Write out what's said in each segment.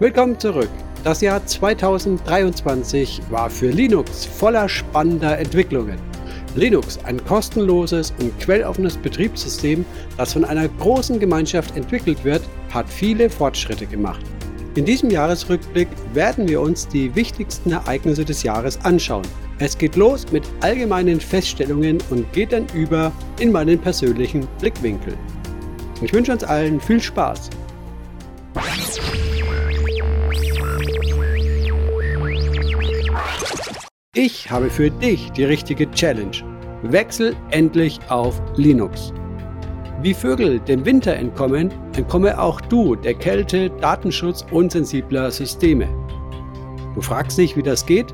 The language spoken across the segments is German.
Willkommen zurück. Das Jahr 2023 war für Linux voller spannender Entwicklungen. Linux, ein kostenloses und quelloffenes Betriebssystem, das von einer großen Gemeinschaft entwickelt wird, hat viele Fortschritte gemacht. In diesem Jahresrückblick werden wir uns die wichtigsten Ereignisse des Jahres anschauen. Es geht los mit allgemeinen Feststellungen und geht dann über in meinen persönlichen Blickwinkel. Ich wünsche uns allen viel Spaß. Ich habe für dich die richtige Challenge. Wechsel endlich auf Linux. Wie Vögel dem Winter entkommen, entkomme auch du der Kälte, Datenschutz unsensibler Systeme. Du fragst dich, wie das geht?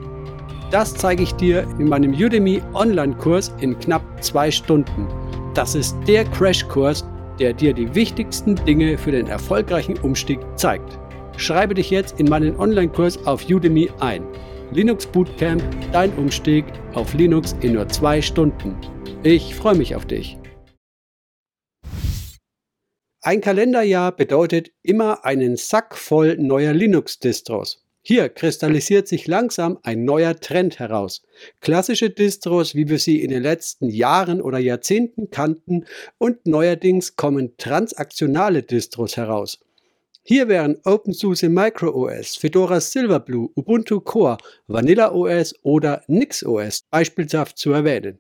Das zeige ich dir in meinem Udemy Online-Kurs in knapp zwei Stunden. Das ist der Crashkurs, der dir die wichtigsten Dinge für den erfolgreichen Umstieg zeigt. Schreibe dich jetzt in meinen Online-Kurs auf Udemy ein. Linux Bootcamp, dein Umstieg auf Linux in nur zwei Stunden. Ich freue mich auf dich. Ein Kalenderjahr bedeutet immer einen Sack voll neuer Linux-Distros. Hier kristallisiert sich langsam ein neuer Trend heraus. Klassische Distros, wie wir sie in den letzten Jahren oder Jahrzehnten kannten, und neuerdings kommen transaktionale Distros heraus. Hier wären OpenSUSE MicroOS, Fedora Silverblue, Ubuntu Core, Vanilla OS oder NixOS beispielshaft zu erwähnen.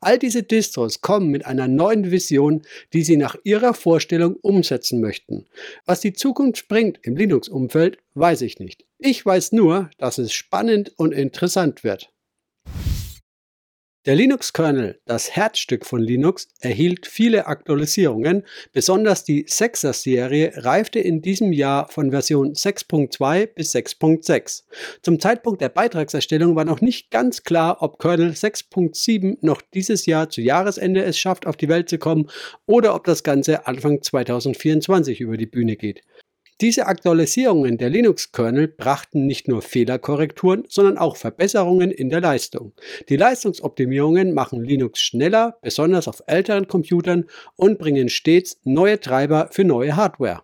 All diese Distros kommen mit einer neuen Vision, die sie nach ihrer Vorstellung umsetzen möchten. Was die Zukunft bringt im Linux-Umfeld, weiß ich nicht. Ich weiß nur, dass es spannend und interessant wird. Der Linux-Kernel, das Herzstück von Linux, erhielt viele Aktualisierungen. Besonders die 6er-Serie reifte in diesem Jahr von Version 6.2 bis 6.6. Zum Zeitpunkt der Beitragserstellung war noch nicht ganz klar, ob Kernel 6.7 noch dieses Jahr zu Jahresende es schafft, auf die Welt zu kommen oder ob das Ganze Anfang 2024 über die Bühne geht. Diese Aktualisierungen der Linux-Kernel brachten nicht nur Fehlerkorrekturen, sondern auch Verbesserungen in der Leistung. Die Leistungsoptimierungen machen Linux schneller, besonders auf älteren Computern, und bringen stets neue Treiber für neue Hardware.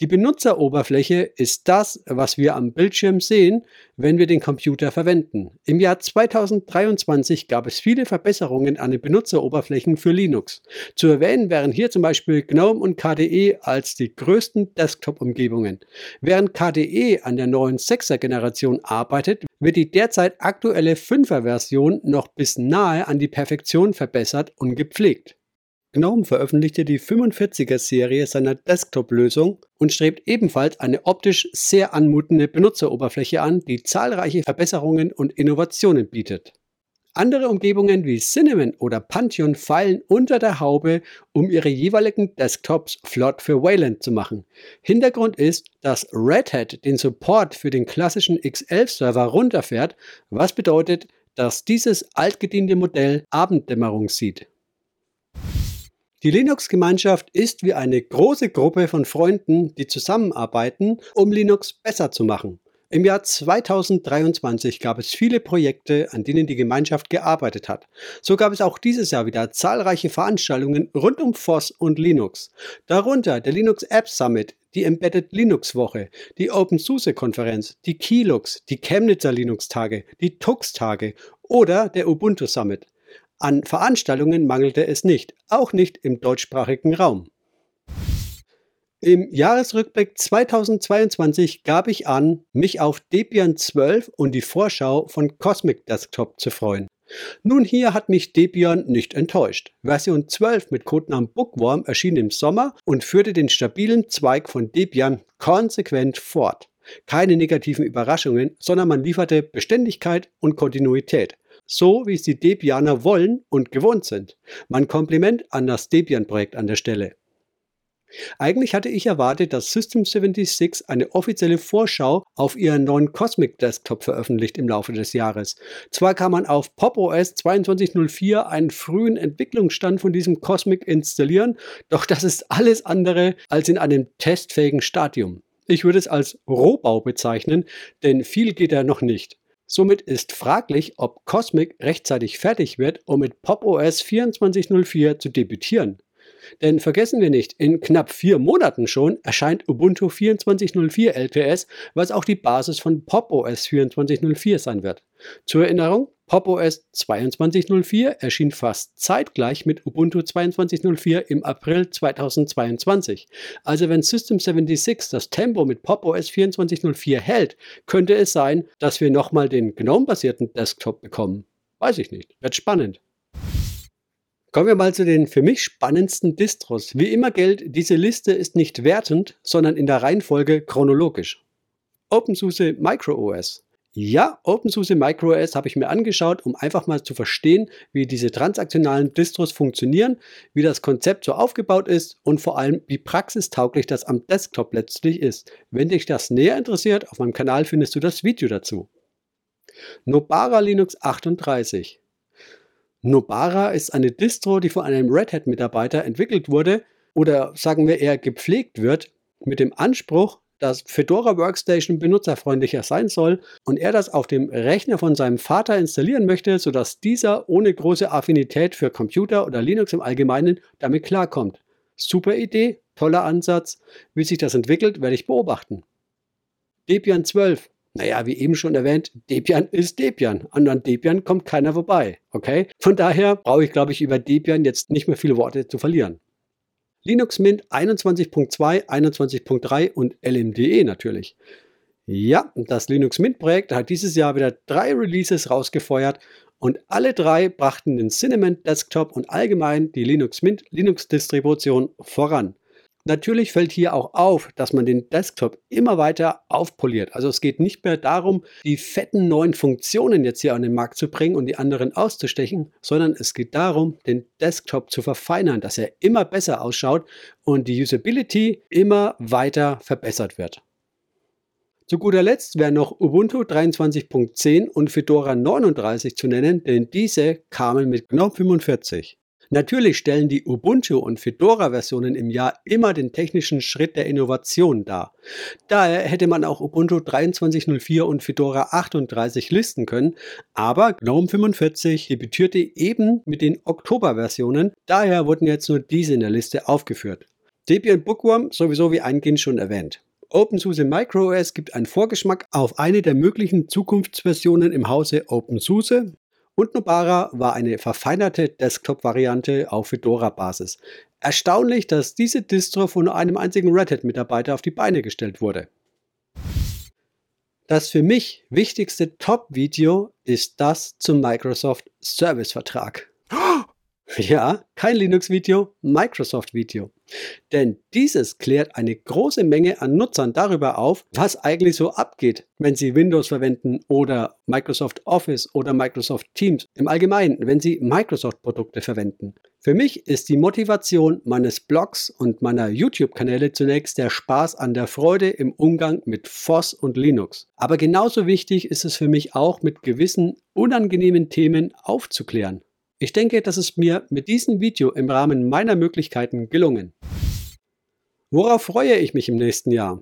Die Benutzeroberfläche ist das, was wir am Bildschirm sehen, wenn wir den Computer verwenden. Im Jahr 2023 gab es viele Verbesserungen an den Benutzeroberflächen für Linux. Zu erwähnen wären hier zum Beispiel GNOME und KDE als die größten Desktop-Umgebungen. Während KDE an der neuen 6er Generation arbeitet, wird die derzeit aktuelle 5er Version noch bis nahe an die Perfektion verbessert und gepflegt. GNOME veröffentlichte die 45er-Serie seiner Desktop-Lösung und strebt ebenfalls eine optisch sehr anmutende Benutzeroberfläche an, die zahlreiche Verbesserungen und Innovationen bietet. Andere Umgebungen wie Cinnamon oder Pantheon feilen unter der Haube, um ihre jeweiligen Desktops flott für Wayland zu machen. Hintergrund ist, dass Red Hat den Support für den klassischen X11-Server runterfährt, was bedeutet, dass dieses altgediente Modell Abenddämmerung sieht. Die Linux-Gemeinschaft ist wie eine große Gruppe von Freunden, die zusammenarbeiten, um Linux besser zu machen. Im Jahr 2023 gab es viele Projekte, an denen die Gemeinschaft gearbeitet hat. So gab es auch dieses Jahr wieder zahlreiche Veranstaltungen rund um FOSS und Linux. Darunter der Linux App Summit, die Embedded Linux Woche, die OpenSUSE Konferenz, die Keylux, die Chemnitzer Linux Tage, die Tux Tage oder der Ubuntu Summit. An Veranstaltungen mangelte es nicht, auch nicht im deutschsprachigen Raum. Im Jahresrückblick 2022 gab ich an, mich auf Debian 12 und die Vorschau von Cosmic Desktop zu freuen. Nun hier hat mich Debian nicht enttäuscht. Version 12 mit Codenamen Bookworm erschien im Sommer und führte den stabilen Zweig von Debian konsequent fort. Keine negativen Überraschungen, sondern man lieferte Beständigkeit und Kontinuität so wie es die Debianer wollen und gewohnt sind. Mein Kompliment an das Debian-Projekt an der Stelle. Eigentlich hatte ich erwartet, dass System76 eine offizielle Vorschau auf ihren neuen Cosmic Desktop veröffentlicht im Laufe des Jahres. Zwar kann man auf Pop OS 2204 einen frühen Entwicklungsstand von diesem Cosmic installieren, doch das ist alles andere als in einem testfähigen Stadium. Ich würde es als Rohbau bezeichnen, denn viel geht da noch nicht. Somit ist fraglich, ob Cosmic rechtzeitig fertig wird, um mit Pop! OS 2404 zu debütieren. Denn vergessen wir nicht, in knapp vier Monaten schon erscheint Ubuntu 24.04 LTS, was auch die Basis von Pop OS 24.04 sein wird. Zur Erinnerung, Pop OS 22.04 erschien fast zeitgleich mit Ubuntu 22.04 im April 2022. Also wenn System 76 das Tempo mit Pop OS 24.04 hält, könnte es sein, dass wir nochmal den GNOME-basierten Desktop bekommen. Weiß ich nicht. Wird spannend. Kommen wir mal zu den für mich spannendsten Distros. Wie immer gilt, diese Liste ist nicht wertend, sondern in der Reihenfolge chronologisch. OpenSUSE MicroOS. Ja, OpenSUSE MicroOS habe ich mir angeschaut, um einfach mal zu verstehen, wie diese transaktionalen Distros funktionieren, wie das Konzept so aufgebaut ist und vor allem, wie praxistauglich das am Desktop letztlich ist. Wenn dich das näher interessiert, auf meinem Kanal findest du das Video dazu. Nobara Linux 38. Nobara ist eine Distro, die von einem Red Hat-Mitarbeiter entwickelt wurde oder sagen wir eher gepflegt wird, mit dem Anspruch, dass Fedora Workstation benutzerfreundlicher sein soll und er das auf dem Rechner von seinem Vater installieren möchte, sodass dieser ohne große Affinität für Computer oder Linux im Allgemeinen damit klarkommt. Super Idee, toller Ansatz. Wie sich das entwickelt, werde ich beobachten. Debian 12 naja, wie eben schon erwähnt, Debian ist Debian. Und an Debian kommt keiner vorbei. Okay? Von daher brauche ich, glaube ich, über Debian jetzt nicht mehr viele Worte zu verlieren. Linux Mint 21.2, 21.3 und LMDE natürlich. Ja, das Linux Mint Projekt hat dieses Jahr wieder drei Releases rausgefeuert und alle drei brachten den Cinnamon Desktop und allgemein die Linux Mint Linux Distribution voran. Natürlich fällt hier auch auf, dass man den Desktop immer weiter aufpoliert. Also es geht nicht mehr darum, die fetten neuen Funktionen jetzt hier an den Markt zu bringen und die anderen auszustechen, sondern es geht darum, den Desktop zu verfeinern, dass er immer besser ausschaut und die Usability immer weiter verbessert wird. Zu guter Letzt wären noch Ubuntu 23.10 und Fedora 39 zu nennen, denn diese kamen mit GNOME 45. Natürlich stellen die Ubuntu- und Fedora-Versionen im Jahr immer den technischen Schritt der Innovation dar. Daher hätte man auch Ubuntu 23.04 und Fedora 38 listen können, aber GNOME 45 debütierte eben mit den Oktober-Versionen, daher wurden jetzt nur diese in der Liste aufgeführt. Debian Bookworm sowieso wie eingehend schon erwähnt. OpenSUSE MicroOS gibt einen Vorgeschmack auf eine der möglichen Zukunftsversionen im Hause OpenSUSE und Nobara war eine verfeinerte Desktop-Variante auf Fedora-Basis. Erstaunlich, dass diese Distro von einem einzigen Red Hat-Mitarbeiter auf die Beine gestellt wurde. Das für mich wichtigste Top-Video ist das zum Microsoft Service-Vertrag. Ja, kein Linux-Video, Microsoft-Video. Denn dieses klärt eine große Menge an Nutzern darüber auf, was eigentlich so abgeht, wenn sie Windows verwenden oder Microsoft Office oder Microsoft Teams im Allgemeinen, wenn sie Microsoft-Produkte verwenden. Für mich ist die Motivation meines Blogs und meiner YouTube-Kanäle zunächst der Spaß an der Freude im Umgang mit FOSS und Linux. Aber genauso wichtig ist es für mich auch, mit gewissen unangenehmen Themen aufzuklären. Ich denke, das ist mir mit diesem Video im Rahmen meiner Möglichkeiten gelungen. Worauf freue ich mich im nächsten Jahr?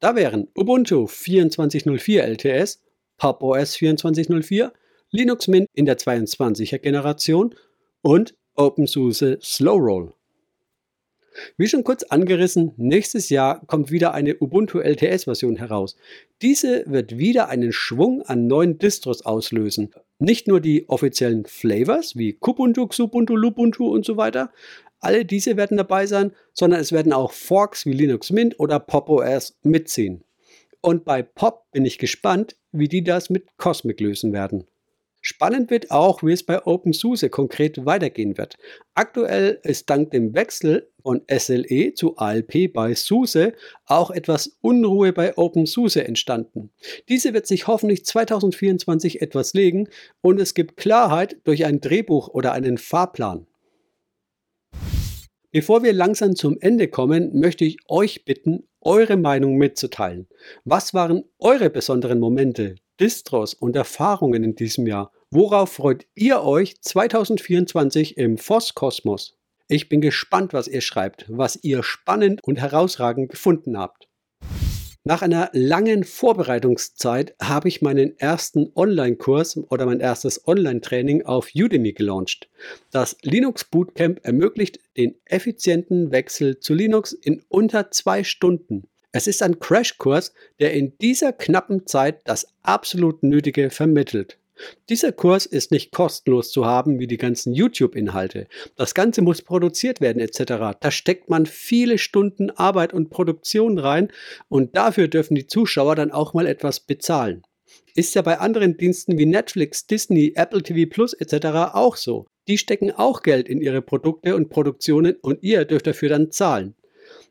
Da wären Ubuntu 24.04 LTS, Pop OS 24.04, Linux Mint in der 22er Generation und OpenSUSE Slowroll. Wie schon kurz angerissen, nächstes Jahr kommt wieder eine Ubuntu LTS-Version heraus. Diese wird wieder einen Schwung an neuen Distros auslösen. Nicht nur die offiziellen Flavors wie Kubuntu, Xubuntu, Lubuntu und so weiter, alle diese werden dabei sein, sondern es werden auch Forks wie Linux Mint oder Pop OS mitziehen. Und bei Pop bin ich gespannt, wie die das mit Cosmic lösen werden. Spannend wird auch, wie es bei OpenSUSE konkret weitergehen wird. Aktuell ist dank dem Wechsel von SLE zu ALP bei SUSE auch etwas Unruhe bei OpenSUSE entstanden. Diese wird sich hoffentlich 2024 etwas legen und es gibt Klarheit durch ein Drehbuch oder einen Fahrplan. Bevor wir langsam zum Ende kommen, möchte ich euch bitten, eure Meinung mitzuteilen. Was waren eure besonderen Momente, Distros und Erfahrungen in diesem Jahr? Worauf freut ihr euch 2024 im Voss-Kosmos? Ich bin gespannt, was ihr schreibt, was ihr spannend und herausragend gefunden habt. Nach einer langen Vorbereitungszeit habe ich meinen ersten Online-Kurs oder mein erstes Online-Training auf Udemy gelauncht. Das Linux Bootcamp ermöglicht den effizienten Wechsel zu Linux in unter zwei Stunden. Es ist ein Crashkurs, der in dieser knappen Zeit das absolut Nötige vermittelt. Dieser Kurs ist nicht kostenlos zu haben wie die ganzen YouTube-Inhalte. Das Ganze muss produziert werden etc. Da steckt man viele Stunden Arbeit und Produktion rein und dafür dürfen die Zuschauer dann auch mal etwas bezahlen. Ist ja bei anderen Diensten wie Netflix, Disney, Apple TV Plus etc. auch so. Die stecken auch Geld in ihre Produkte und Produktionen und ihr dürft dafür dann zahlen.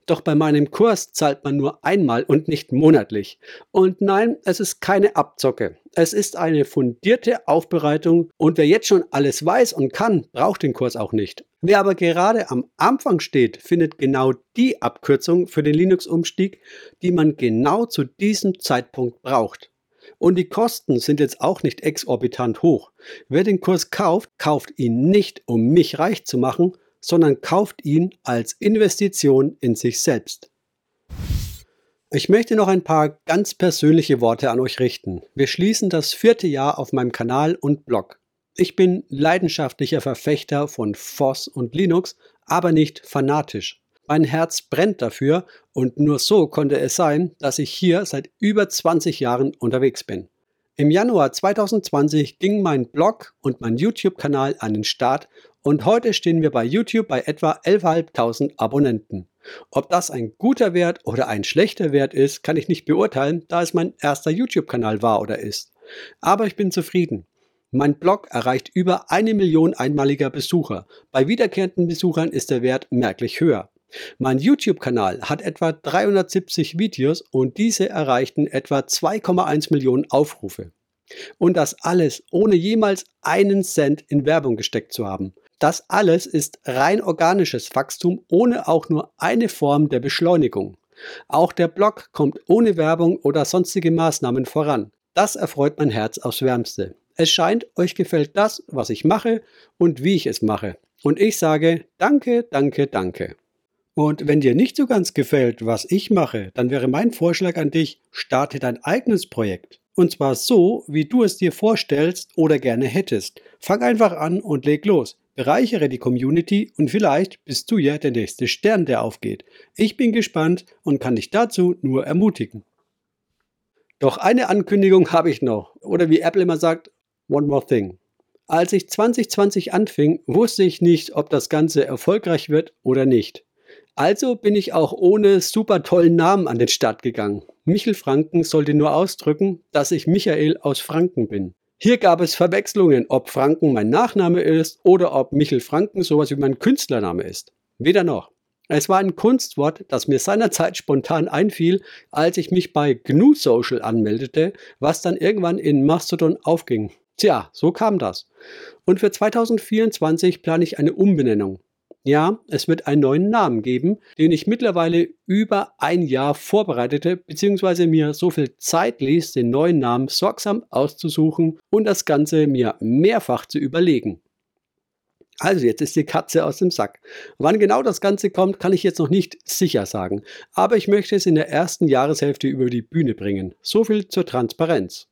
Doch bei meinem Kurs zahlt man nur einmal und nicht monatlich. Und nein, es ist keine Abzocke. Es ist eine fundierte Aufbereitung und wer jetzt schon alles weiß und kann, braucht den Kurs auch nicht. Wer aber gerade am Anfang steht, findet genau die Abkürzung für den Linux-Umstieg, die man genau zu diesem Zeitpunkt braucht. Und die Kosten sind jetzt auch nicht exorbitant hoch. Wer den Kurs kauft, kauft ihn nicht, um mich reich zu machen, sondern kauft ihn als Investition in sich selbst. Ich möchte noch ein paar ganz persönliche Worte an euch richten. Wir schließen das vierte Jahr auf meinem Kanal und Blog. Ich bin leidenschaftlicher Verfechter von FOSS und Linux, aber nicht fanatisch. Mein Herz brennt dafür und nur so konnte es sein, dass ich hier seit über 20 Jahren unterwegs bin. Im Januar 2020 ging mein Blog und mein YouTube-Kanal an den Start und heute stehen wir bei YouTube bei etwa 11.500 Abonnenten. Ob das ein guter Wert oder ein schlechter Wert ist, kann ich nicht beurteilen, da es mein erster YouTube-Kanal war oder ist. Aber ich bin zufrieden. Mein Blog erreicht über eine Million einmaliger Besucher. Bei wiederkehrenden Besuchern ist der Wert merklich höher. Mein YouTube-Kanal hat etwa 370 Videos und diese erreichten etwa 2,1 Millionen Aufrufe. Und das alles ohne jemals einen Cent in Werbung gesteckt zu haben. Das alles ist rein organisches Wachstum ohne auch nur eine Form der Beschleunigung. Auch der Blog kommt ohne Werbung oder sonstige Maßnahmen voran. Das erfreut mein Herz aufs Wärmste. Es scheint, euch gefällt das, was ich mache und wie ich es mache. Und ich sage danke, danke, danke. Und wenn dir nicht so ganz gefällt, was ich mache, dann wäre mein Vorschlag an dich, starte dein eigenes Projekt. Und zwar so, wie du es dir vorstellst oder gerne hättest. Fang einfach an und leg los. Bereichere die Community und vielleicht bist du ja der nächste Stern, der aufgeht. Ich bin gespannt und kann dich dazu nur ermutigen. Doch eine Ankündigung habe ich noch. Oder wie Apple immer sagt, one more thing. Als ich 2020 anfing, wusste ich nicht, ob das Ganze erfolgreich wird oder nicht. Also bin ich auch ohne super tollen Namen an den Start gegangen. Michel Franken sollte nur ausdrücken, dass ich Michael aus Franken bin. Hier gab es Verwechslungen, ob Franken mein Nachname ist oder ob Michel Franken sowas wie mein Künstlername ist. Weder noch. Es war ein Kunstwort, das mir seinerzeit spontan einfiel, als ich mich bei GNU Social anmeldete, was dann irgendwann in Mastodon aufging. Tja, so kam das. Und für 2024 plane ich eine Umbenennung. Ja, es wird einen neuen Namen geben, den ich mittlerweile über ein Jahr vorbereitete, beziehungsweise mir so viel Zeit ließ, den neuen Namen sorgsam auszusuchen und das Ganze mir mehrfach zu überlegen. Also jetzt ist die Katze aus dem Sack. Wann genau das Ganze kommt, kann ich jetzt noch nicht sicher sagen, aber ich möchte es in der ersten Jahreshälfte über die Bühne bringen. So viel zur Transparenz.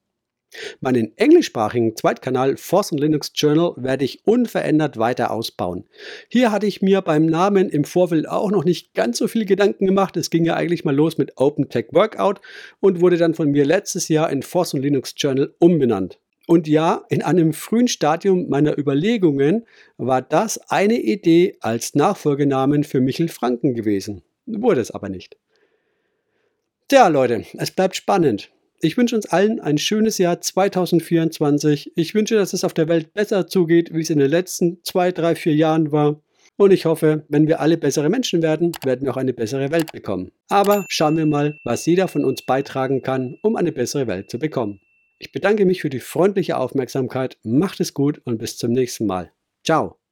Meinen englischsprachigen Zweitkanal Force Linux Journal werde ich unverändert weiter ausbauen. Hier hatte ich mir beim Namen im Vorfeld auch noch nicht ganz so viel Gedanken gemacht. Es ging ja eigentlich mal los mit OpenTech Workout und wurde dann von mir letztes Jahr in Force Linux Journal umbenannt. Und ja, in einem frühen Stadium meiner Überlegungen war das eine Idee als Nachfolgenamen für Michel Franken gewesen. Wurde es aber nicht. Tja, Leute, es bleibt spannend. Ich wünsche uns allen ein schönes Jahr 2024. Ich wünsche, dass es auf der Welt besser zugeht, wie es in den letzten zwei, drei, vier Jahren war. Und ich hoffe, wenn wir alle bessere Menschen werden, werden wir auch eine bessere Welt bekommen. Aber schauen wir mal, was jeder von uns beitragen kann, um eine bessere Welt zu bekommen. Ich bedanke mich für die freundliche Aufmerksamkeit, macht es gut und bis zum nächsten Mal. Ciao.